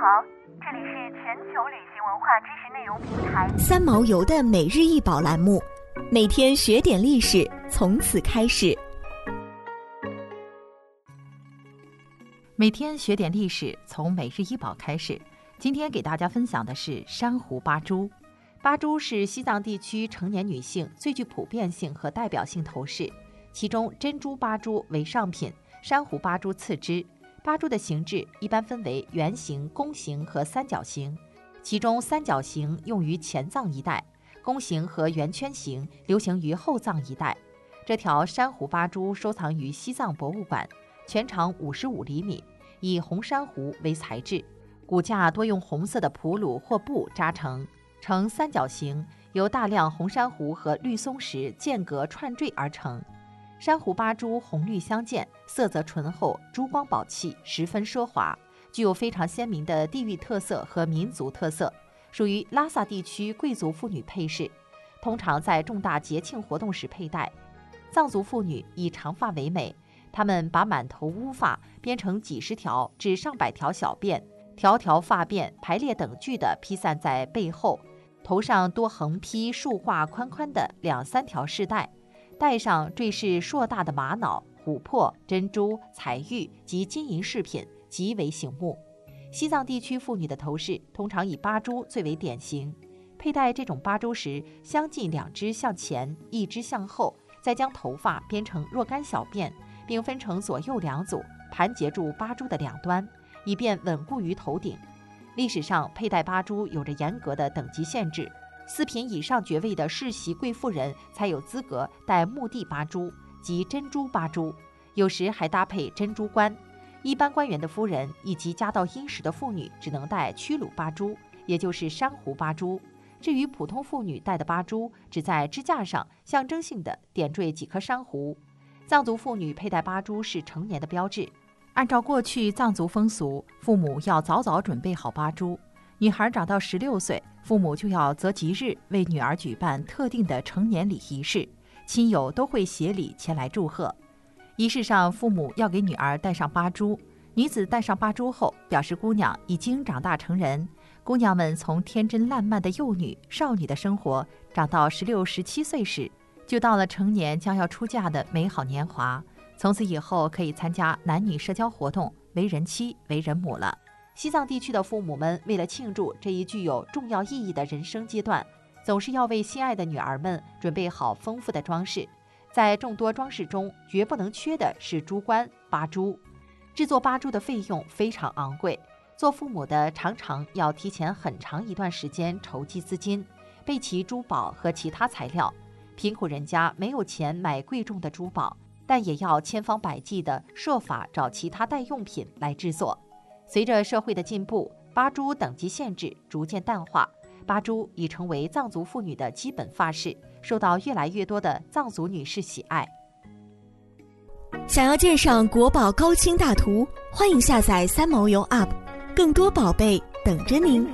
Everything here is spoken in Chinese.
好，这里是全球旅行文化知识内容平台三毛游的每日一宝栏目，每天学点历史，从此开始。每天学点历史，从每日一宝开始。今天给大家分享的是珊瑚八珠。八珠是西藏地区成年女性最具普遍性和代表性头饰，其中珍珠八珠为上品，珊瑚八珠次之。八蛛的形制一般分为圆形、弓形和三角形，其中三角形用于前藏一带，弓形和圆圈形流行于后藏一带。这条珊瑚八珠收藏于西藏博物馆，全长五十五厘米，以红珊瑚为材质，骨架多用红色的普鲁或布扎成，呈三角形，由大量红珊瑚和绿松石间隔串缀而成。珊瑚八珠红绿相间，色泽醇厚，珠光宝气，十分奢华，具有非常鲜明的地域特色和民族特色，属于拉萨地区贵族妇女配饰，通常在重大节庆活动时佩戴。藏族妇女以长发为美，她们把满头乌发编成几十条至上百条小辫，条条发辫排列等距地披散在背后，头上多横披竖挂宽宽的两三条饰带。带上缀饰硕大的玛瑙、琥珀、珍珠、彩玉及金银饰品，极为醒目。西藏地区妇女的头饰通常以八珠最为典型。佩戴这种八珠时，相近两只向前，一只向后，再将头发编成若干小辫，并分成左右两组，盘结住八珠的两端，以便稳固于头顶。历史上，佩戴八珠有着严格的等级限制。四品以上爵位的世袭贵妇人才有资格戴墓地八珠及珍珠八珠，有时还搭配珍珠冠。一般官员的夫人以及家道殷实的妇女只能戴屈鲁八珠，也就是珊瑚八珠。至于普通妇女戴的八珠，只在支架上象征性的点缀几颗珊瑚。藏族妇女佩戴八珠是成年的标志。按照过去藏族风俗，父母要早早准备好八珠。女孩长到十六岁，父母就要择吉日为女儿举办特定的成年礼仪式，亲友都会携礼前来祝贺。仪式上，父母要给女儿戴上八珠。女子戴上八珠后，表示姑娘已经长大成人。姑娘们从天真烂漫的幼女、少女的生活，长到十六、十七岁时，就到了成年将要出嫁的美好年华。从此以后，可以参加男女社交活动，为人妻、为人母了。西藏地区的父母们为了庆祝这一具有重要意义的人生阶段，总是要为心爱的女儿们准备好丰富的装饰。在众多装饰中，绝不能缺的是珠冠八珠。制作八珠的费用非常昂贵，做父母的常常要提前很长一段时间筹集资金，备齐珠宝和其他材料。贫苦人家没有钱买贵重的珠宝，但也要千方百计地设法找其他代用品来制作。随着社会的进步，八珠等级限制逐渐淡化，八珠已成为藏族妇女的基本发饰，受到越来越多的藏族女士喜爱。想要鉴赏国宝高清大图，欢迎下载三毛游 App，更多宝贝等着您。